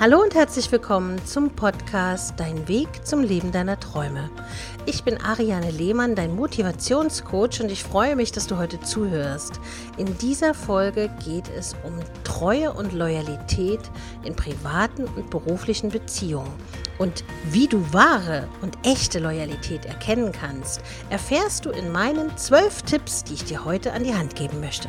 Hallo und herzlich willkommen zum Podcast Dein Weg zum Leben deiner Träume. Ich bin Ariane Lehmann, dein Motivationscoach und ich freue mich, dass du heute zuhörst. In dieser Folge geht es um Treue und Loyalität in privaten und beruflichen Beziehungen. Und wie du wahre und echte Loyalität erkennen kannst, erfährst du in meinen zwölf Tipps, die ich dir heute an die Hand geben möchte.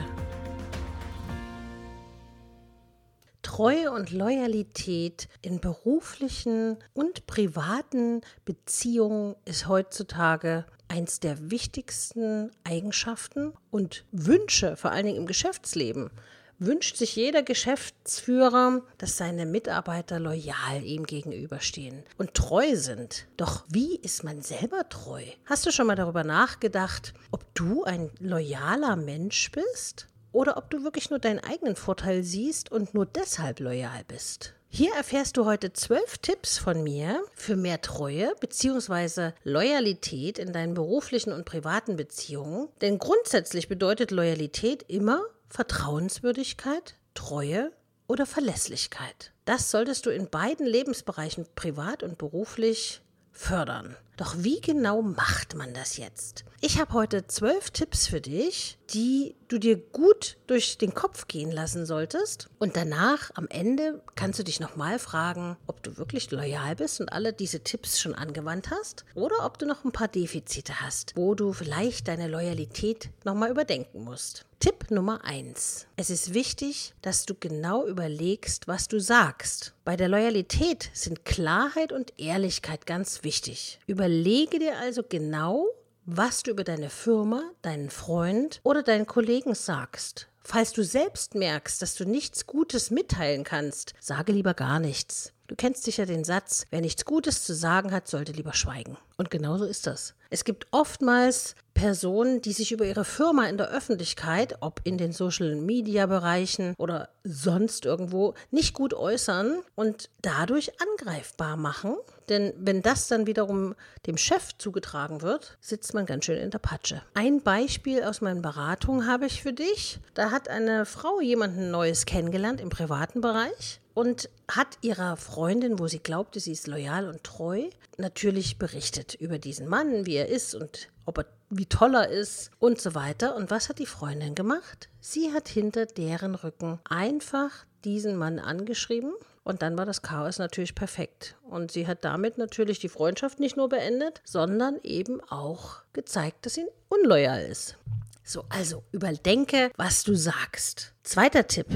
Treue und Loyalität in beruflichen und privaten Beziehungen ist heutzutage eins der wichtigsten Eigenschaften und Wünsche, vor allen Dingen im Geschäftsleben. Wünscht sich jeder Geschäftsführer, dass seine Mitarbeiter loyal ihm gegenüberstehen und treu sind. Doch wie ist man selber treu? Hast du schon mal darüber nachgedacht, ob du ein loyaler Mensch bist? Oder ob du wirklich nur deinen eigenen Vorteil siehst und nur deshalb loyal bist. Hier erfährst du heute zwölf Tipps von mir für mehr Treue bzw. Loyalität in deinen beruflichen und privaten Beziehungen. Denn grundsätzlich bedeutet Loyalität immer Vertrauenswürdigkeit, Treue oder Verlässlichkeit. Das solltest du in beiden Lebensbereichen privat und beruflich fördern. Doch wie genau macht man das jetzt? Ich habe heute zwölf Tipps für dich, die du dir gut durch den Kopf gehen lassen solltest. Und danach, am Ende, kannst du dich nochmal fragen, ob du wirklich loyal bist und alle diese Tipps schon angewandt hast oder ob du noch ein paar Defizite hast, wo du vielleicht deine Loyalität nochmal überdenken musst. Tipp Nummer 1. Es ist wichtig, dass du genau überlegst, was du sagst. Bei der Loyalität sind Klarheit und Ehrlichkeit ganz wichtig. Überlege dir also genau, was du über deine Firma, deinen Freund oder deinen Kollegen sagst. Falls du selbst merkst, dass du nichts Gutes mitteilen kannst, sage lieber gar nichts. Du kennst sicher den Satz, wer nichts Gutes zu sagen hat, sollte lieber schweigen. Und genauso ist das. Es gibt oftmals Personen, die sich über ihre Firma in der Öffentlichkeit, ob in den Social-Media-Bereichen oder sonst irgendwo, nicht gut äußern und dadurch angreifbar machen. Denn wenn das dann wiederum dem Chef zugetragen wird, sitzt man ganz schön in der Patsche. Ein Beispiel aus meinen Beratungen habe ich für dich. Da hat eine Frau jemanden Neues kennengelernt im privaten Bereich und hat ihrer Freundin, wo sie glaubte, sie ist loyal und treu, natürlich berichtet über diesen Mann, wie er ist und ob er wie toll er ist und so weiter. Und was hat die Freundin gemacht? Sie hat hinter deren Rücken einfach diesen Mann angeschrieben und dann war das Chaos natürlich perfekt. Und sie hat damit natürlich die Freundschaft nicht nur beendet, sondern eben auch gezeigt, dass sie unloyal ist. So, also überdenke, was du sagst. Zweiter Tipp.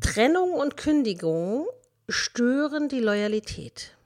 Trennung und Kündigung stören die Loyalität.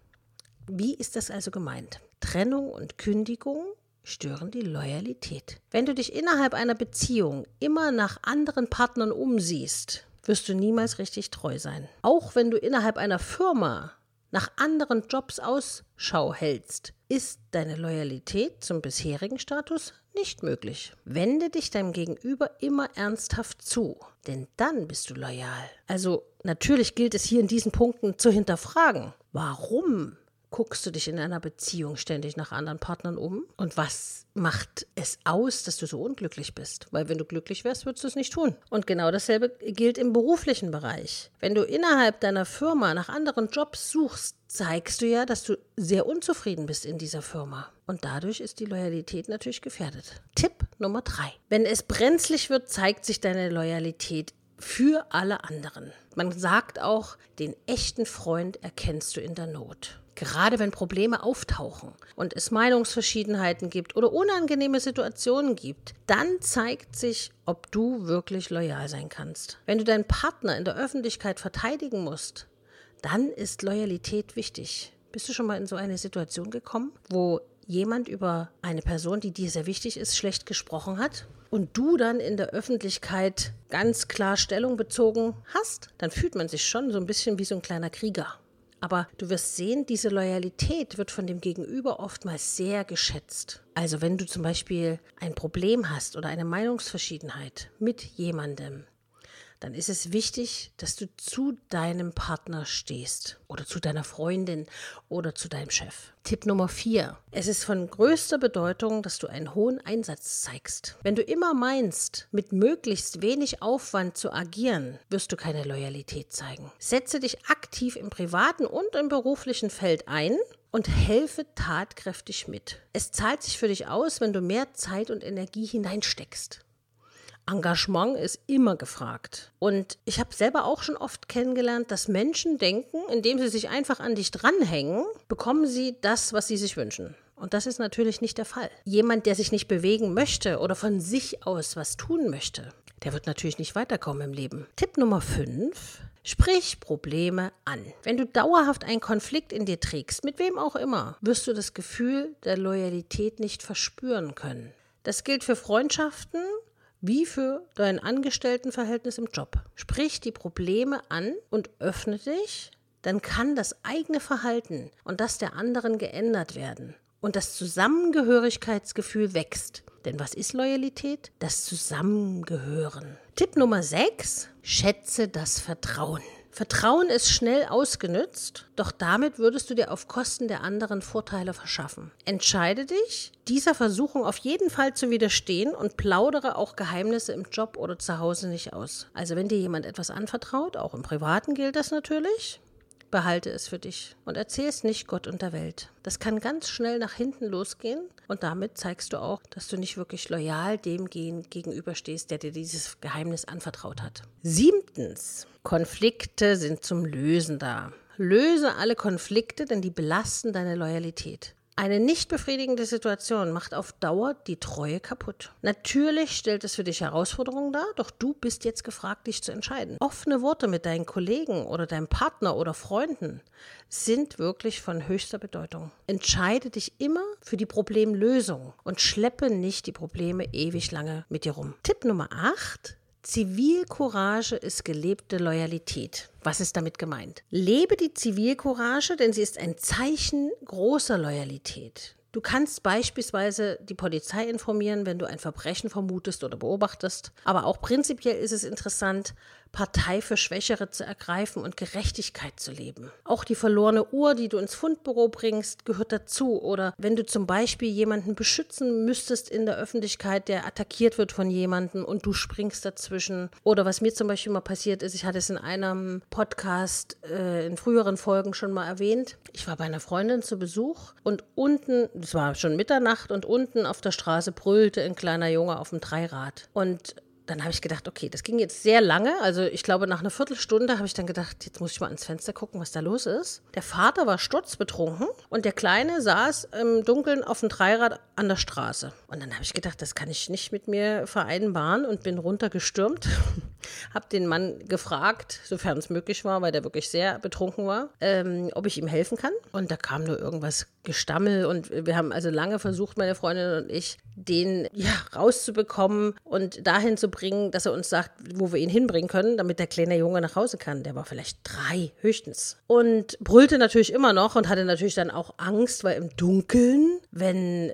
Wie ist das also gemeint? Trennung und Kündigung stören die Loyalität. Wenn du dich innerhalb einer Beziehung immer nach anderen Partnern umsiehst, wirst du niemals richtig treu sein. Auch wenn du innerhalb einer Firma nach anderen Jobs Ausschau hältst, ist deine Loyalität zum bisherigen Status nicht möglich. Wende dich deinem Gegenüber immer ernsthaft zu, denn dann bist du loyal. Also natürlich gilt es hier in diesen Punkten zu hinterfragen. Warum guckst du dich in einer Beziehung ständig nach anderen Partnern um? Und was macht es aus, dass du so unglücklich bist? Weil wenn du glücklich wärst, würdest du es nicht tun. Und genau dasselbe gilt im beruflichen Bereich. Wenn du innerhalb deiner Firma nach anderen Jobs suchst, zeigst du ja, dass du sehr unzufrieden bist in dieser Firma. Und dadurch ist die Loyalität natürlich gefährdet. Tipp Nummer drei. Wenn es brenzlig wird, zeigt sich deine Loyalität für alle anderen. Man sagt auch, den echten Freund erkennst du in der Not. Gerade wenn Probleme auftauchen und es Meinungsverschiedenheiten gibt oder unangenehme Situationen gibt, dann zeigt sich, ob du wirklich loyal sein kannst. Wenn du deinen Partner in der Öffentlichkeit verteidigen musst, dann ist Loyalität wichtig. Bist du schon mal in so eine Situation gekommen, wo jemand über eine Person, die dir sehr wichtig ist, schlecht gesprochen hat und du dann in der Öffentlichkeit ganz klar Stellung bezogen hast, dann fühlt man sich schon so ein bisschen wie so ein kleiner Krieger. Aber du wirst sehen, diese Loyalität wird von dem Gegenüber oftmals sehr geschätzt. Also wenn du zum Beispiel ein Problem hast oder eine Meinungsverschiedenheit mit jemandem, dann ist es wichtig, dass du zu deinem Partner stehst oder zu deiner Freundin oder zu deinem Chef. Tipp Nummer vier. Es ist von größter Bedeutung, dass du einen hohen Einsatz zeigst. Wenn du immer meinst, mit möglichst wenig Aufwand zu agieren, wirst du keine Loyalität zeigen. Setze dich aktiv im privaten und im beruflichen Feld ein und helfe tatkräftig mit. Es zahlt sich für dich aus, wenn du mehr Zeit und Energie hineinsteckst. Engagement ist immer gefragt. Und ich habe selber auch schon oft kennengelernt, dass Menschen denken, indem sie sich einfach an dich dranhängen, bekommen sie das, was sie sich wünschen. Und das ist natürlich nicht der Fall. Jemand, der sich nicht bewegen möchte oder von sich aus was tun möchte, der wird natürlich nicht weiterkommen im Leben. Tipp Nummer 5. Sprich Probleme an. Wenn du dauerhaft einen Konflikt in dir trägst, mit wem auch immer, wirst du das Gefühl der Loyalität nicht verspüren können. Das gilt für Freundschaften, wie für dein Angestelltenverhältnis im Job. Sprich die Probleme an und öffne dich, dann kann das eigene Verhalten und das der anderen geändert werden. Und das Zusammengehörigkeitsgefühl wächst. Denn was ist Loyalität? Das Zusammengehören. Tipp Nummer 6. Schätze das Vertrauen. Vertrauen ist schnell ausgenützt, doch damit würdest du dir auf Kosten der anderen Vorteile verschaffen. Entscheide dich, dieser Versuchung auf jeden Fall zu widerstehen und plaudere auch Geheimnisse im Job oder zu Hause nicht aus. Also wenn dir jemand etwas anvertraut, auch im Privaten gilt das natürlich, behalte es für dich und erzähl es nicht Gott und der Welt. Das kann ganz schnell nach hinten losgehen und damit zeigst du auch, dass du nicht wirklich loyal dem gegenüberstehst, der dir dieses Geheimnis anvertraut hat. Siebtens, Konflikte sind zum Lösen da. Löse alle Konflikte, denn die belasten deine Loyalität. Eine nicht befriedigende Situation macht auf Dauer die Treue kaputt. Natürlich stellt es für dich Herausforderungen dar, doch du bist jetzt gefragt, dich zu entscheiden. Offene Worte mit deinen Kollegen oder deinem Partner oder Freunden sind wirklich von höchster Bedeutung. Entscheide dich immer für die Problemlösung und schleppe nicht die Probleme ewig lange mit dir rum. Tipp Nummer 8. Zivilcourage ist gelebte Loyalität. Was ist damit gemeint? Lebe die Zivilcourage, denn sie ist ein Zeichen großer Loyalität. Du kannst beispielsweise die Polizei informieren, wenn du ein Verbrechen vermutest oder beobachtest. Aber auch prinzipiell ist es interessant, Partei für Schwächere zu ergreifen und Gerechtigkeit zu leben. Auch die verlorene Uhr, die du ins Fundbüro bringst, gehört dazu. Oder wenn du zum Beispiel jemanden beschützen müsstest in der Öffentlichkeit, der attackiert wird von jemandem und du springst dazwischen. Oder was mir zum Beispiel mal passiert ist, ich hatte es in einem Podcast äh, in früheren Folgen schon mal erwähnt. Ich war bei einer Freundin zu Besuch und unten, es war schon Mitternacht und unten auf der Straße brüllte ein kleiner Junge auf dem Dreirad. Und dann habe ich gedacht, okay, das ging jetzt sehr lange. Also ich glaube, nach einer Viertelstunde habe ich dann gedacht, jetzt muss ich mal ans Fenster gucken, was da los ist. Der Vater war sturzbetrunken und der Kleine saß im Dunkeln auf dem Dreirad an der Straße. Und dann habe ich gedacht, das kann ich nicht mit mir vereinbaren und bin runtergestürmt. habe den Mann gefragt, sofern es möglich war, weil der wirklich sehr betrunken war, ähm, ob ich ihm helfen kann. Und da kam nur irgendwas Gestammel und wir haben also lange versucht, meine Freundin und ich, den ja rauszubekommen und dahin zu bringen, dass er uns sagt, wo wir ihn hinbringen können, damit der kleine Junge nach Hause kann. Der war vielleicht drei höchstens. Und brüllte natürlich immer noch und hatte natürlich dann auch Angst, weil im Dunkeln, wenn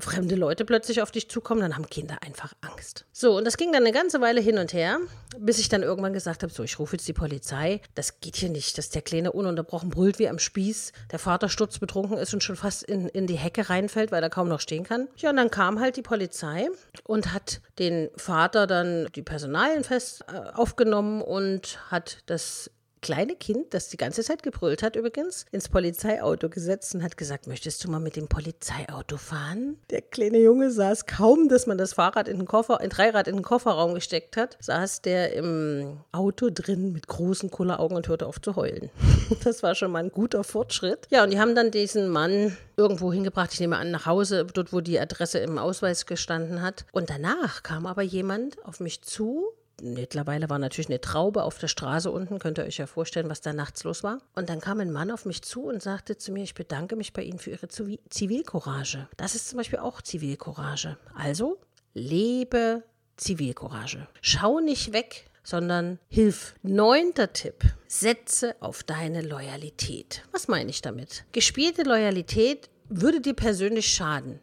fremde Leute plötzlich auf dich zukommen, dann haben Kinder einfach Angst. So, und das ging dann eine ganze Weile hin und her, bis ich dann irgendwann gesagt habe, so, ich rufe jetzt die Polizei. Das geht hier nicht, dass der Kleine ununterbrochen brüllt wie am Spieß, der Vater sturzbetrunken ist und schon fast in, in die Hecke reinfällt, weil er kaum noch stehen kann. Ja, und dann kam halt die Polizei und hat den Vater dann die Personalien fest äh, aufgenommen und hat das kleine Kind, das die ganze Zeit gebrüllt hat übrigens, ins Polizeiauto gesetzt und hat gesagt, möchtest du mal mit dem Polizeiauto fahren? Der kleine Junge saß kaum, dass man das Fahrrad in den Koffer, ein Dreirad in den Kofferraum gesteckt hat, saß der im Auto drin mit großen Kulleraugen und hörte auf zu heulen. Das war schon mal ein guter Fortschritt. Ja, und die haben dann diesen Mann irgendwo hingebracht, ich nehme an, nach Hause, dort, wo die Adresse im Ausweis gestanden hat. Und danach kam aber jemand auf mich zu, mittlerweile war natürlich eine Traube auf der Straße unten, könnt ihr euch ja vorstellen, was da nachts los war. Und dann kam ein Mann auf mich zu und sagte zu mir, ich bedanke mich bei Ihnen für Ihre Zivilcourage. Das ist zum Beispiel auch Zivilcourage. Also lebe Zivilcourage. Schau nicht weg, sondern hilf. Neunter Tipp. Setze auf deine Loyalität. Was meine ich damit? Gespielte Loyalität würde dir persönlich schaden.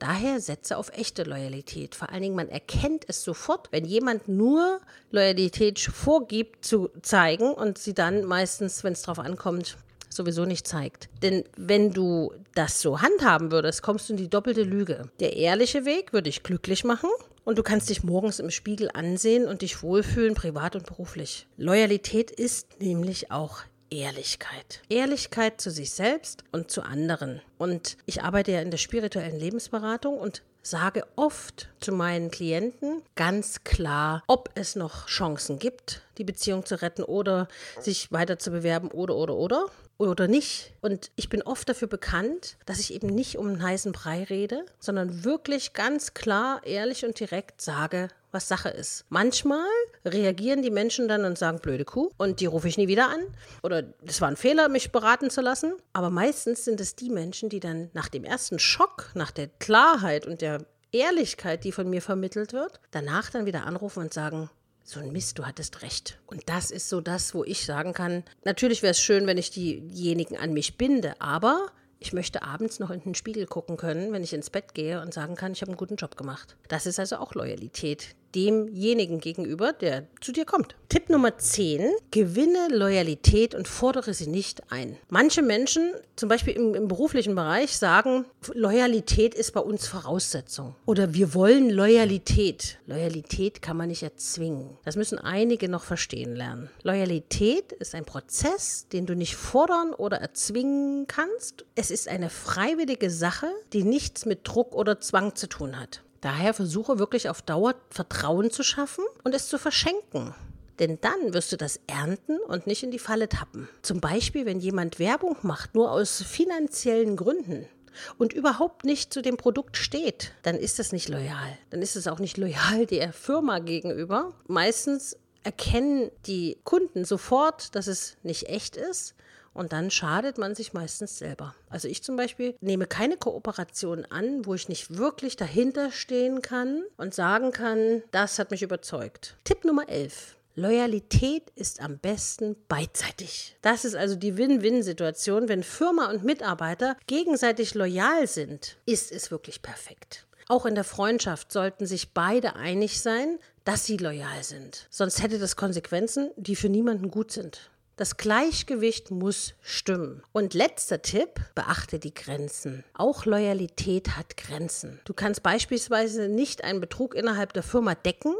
Daher setze auf echte Loyalität. Vor allen Dingen, man erkennt es sofort, wenn jemand nur Loyalität vorgibt zu zeigen und sie dann meistens, wenn es darauf ankommt, sowieso nicht zeigt. Denn wenn du das so handhaben würdest, kommst du in die doppelte Lüge. Der ehrliche Weg würde dich glücklich machen und du kannst dich morgens im Spiegel ansehen und dich wohlfühlen, privat und beruflich. Loyalität ist nämlich auch Ehrlichkeit. Ehrlichkeit zu sich selbst und zu anderen. Und ich arbeite ja in der spirituellen Lebensberatung und sage oft zu meinen Klienten ganz klar, ob es noch Chancen gibt, die Beziehung zu retten oder sich weiter zu bewerben oder oder oder oder nicht. Und ich bin oft dafür bekannt, dass ich eben nicht um einen heißen Brei rede, sondern wirklich ganz klar, ehrlich und direkt sage, was Sache ist. Manchmal reagieren die Menschen dann und sagen, blöde Kuh, und die rufe ich nie wieder an. Oder das war ein Fehler, mich beraten zu lassen. Aber meistens sind es die Menschen, die dann nach dem ersten Schock, nach der Klarheit und der Ehrlichkeit, die von mir vermittelt wird, danach dann wieder anrufen und sagen, so ein Mist, du hattest recht. Und das ist so das, wo ich sagen kann, natürlich wäre es schön, wenn ich diejenigen an mich binde, aber ich möchte abends noch in den Spiegel gucken können, wenn ich ins Bett gehe und sagen kann, ich habe einen guten Job gemacht. Das ist also auch Loyalität, demjenigen gegenüber, der zu dir kommt. Tipp Nummer 10. Gewinne Loyalität und fordere sie nicht ein. Manche Menschen, zum Beispiel im, im, beruflichen Bereich, sagen, Loyalität ist bei uns Voraussetzung. Oder wir wollen Loyalität. Loyalität kann man nicht erzwingen. Das müssen einige noch verstehen lernen. Loyalität ist ein Prozess, den du nicht fordern oder erzwingen kannst. Es ist eine freiwillige Sache, die nichts mit Druck oder Zwang zu tun hat. Daher versuche wirklich auf Dauer Vertrauen zu schaffen und es zu verschenken. Denn dann wirst du das ernten und nicht in die Falle tappen. Zum Beispiel, wenn jemand Werbung macht, nur aus finanziellen Gründen und überhaupt nicht zu dem Produkt steht, dann ist das nicht loyal. Dann ist es auch nicht loyal der Firma gegenüber. Meistens erkennen die Kunden sofort, dass es nicht echt ist und dann schadet man sich meistens selber. Also ich zum Beispiel nehme keine Kooperation an, wo ich nicht wirklich dahinter stehen kann und sagen kann, das hat mich überzeugt. Tipp Nummer 11. Loyalität ist am besten beidseitig. Das ist also die Win-Win-Situation. Wenn Firma und Mitarbeiter gegenseitig loyal sind, ist es wirklich perfekt. Auch in der Freundschaft sollten sich beide einig sein, dass sie loyal sind. Sonst hätte das Konsequenzen, die für niemanden gut sind. Das Gleichgewicht muss stimmen. Und letzter Tipp, beachte die Grenzen. Auch Loyalität hat Grenzen. Du kannst beispielsweise nicht einen Betrug innerhalb der Firma decken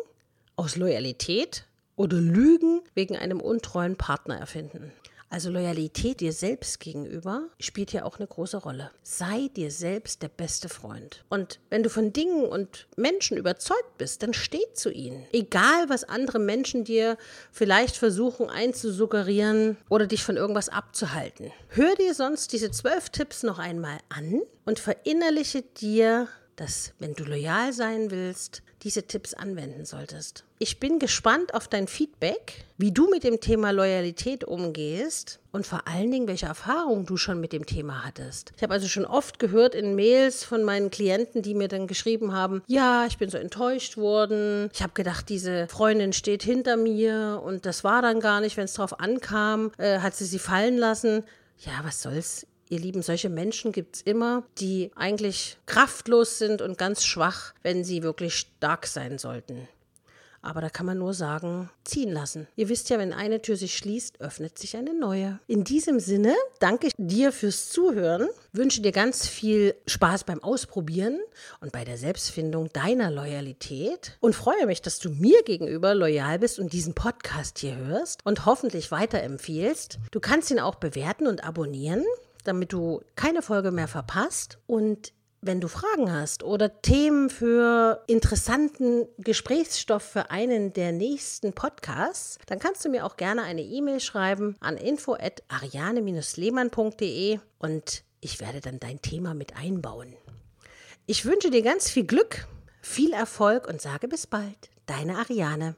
aus Loyalität oder Lügen wegen einem untreuen Partner erfinden. Also Loyalität dir selbst gegenüber spielt ja auch eine große Rolle. Sei dir selbst der beste Freund. Und wenn du von Dingen und Menschen überzeugt bist, dann steh zu ihnen. Egal, was andere Menschen dir vielleicht versuchen einzusuggerieren oder dich von irgendwas abzuhalten. Hör dir sonst diese zwölf Tipps noch einmal an und verinnerliche dir, dass wenn du loyal sein willst, diese Tipps anwenden solltest. Ich bin gespannt auf dein Feedback, wie du mit dem Thema Loyalität umgehst und vor allen Dingen, welche Erfahrungen du schon mit dem Thema hattest. Ich habe also schon oft gehört in Mails von meinen Klienten, die mir dann geschrieben haben, ja, ich bin so enttäuscht worden. Ich habe gedacht, diese Freundin steht hinter mir und das war dann gar nicht, wenn es darauf ankam, äh, hat sie sie fallen lassen. Ja, was soll's? Ihr Lieben, solche Menschen gibt es immer, die eigentlich kraftlos sind und ganz schwach, wenn sie wirklich stark sein sollten. Aber da kann man nur sagen, ziehen lassen. Ihr wisst ja, wenn eine Tür sich schließt, öffnet sich eine neue. In diesem Sinne danke ich dir fürs Zuhören, wünsche dir ganz viel Spaß beim Ausprobieren und bei der Selbstfindung deiner Loyalität und freue mich, dass du mir gegenüber loyal bist und diesen Podcast hier hörst und hoffentlich weiterempfiehlst. Du kannst ihn auch bewerten und abonnieren damit du keine Folge mehr verpasst. Und wenn du Fragen hast oder Themen für interessanten Gesprächsstoff für einen der nächsten Podcasts, dann kannst du mir auch gerne eine E-Mail schreiben an info@ariane-lehmann.de und ich werde dann dein Thema mit einbauen. Ich wünsche dir ganz viel Glück, viel Erfolg und sage bis bald. Deine Ariane.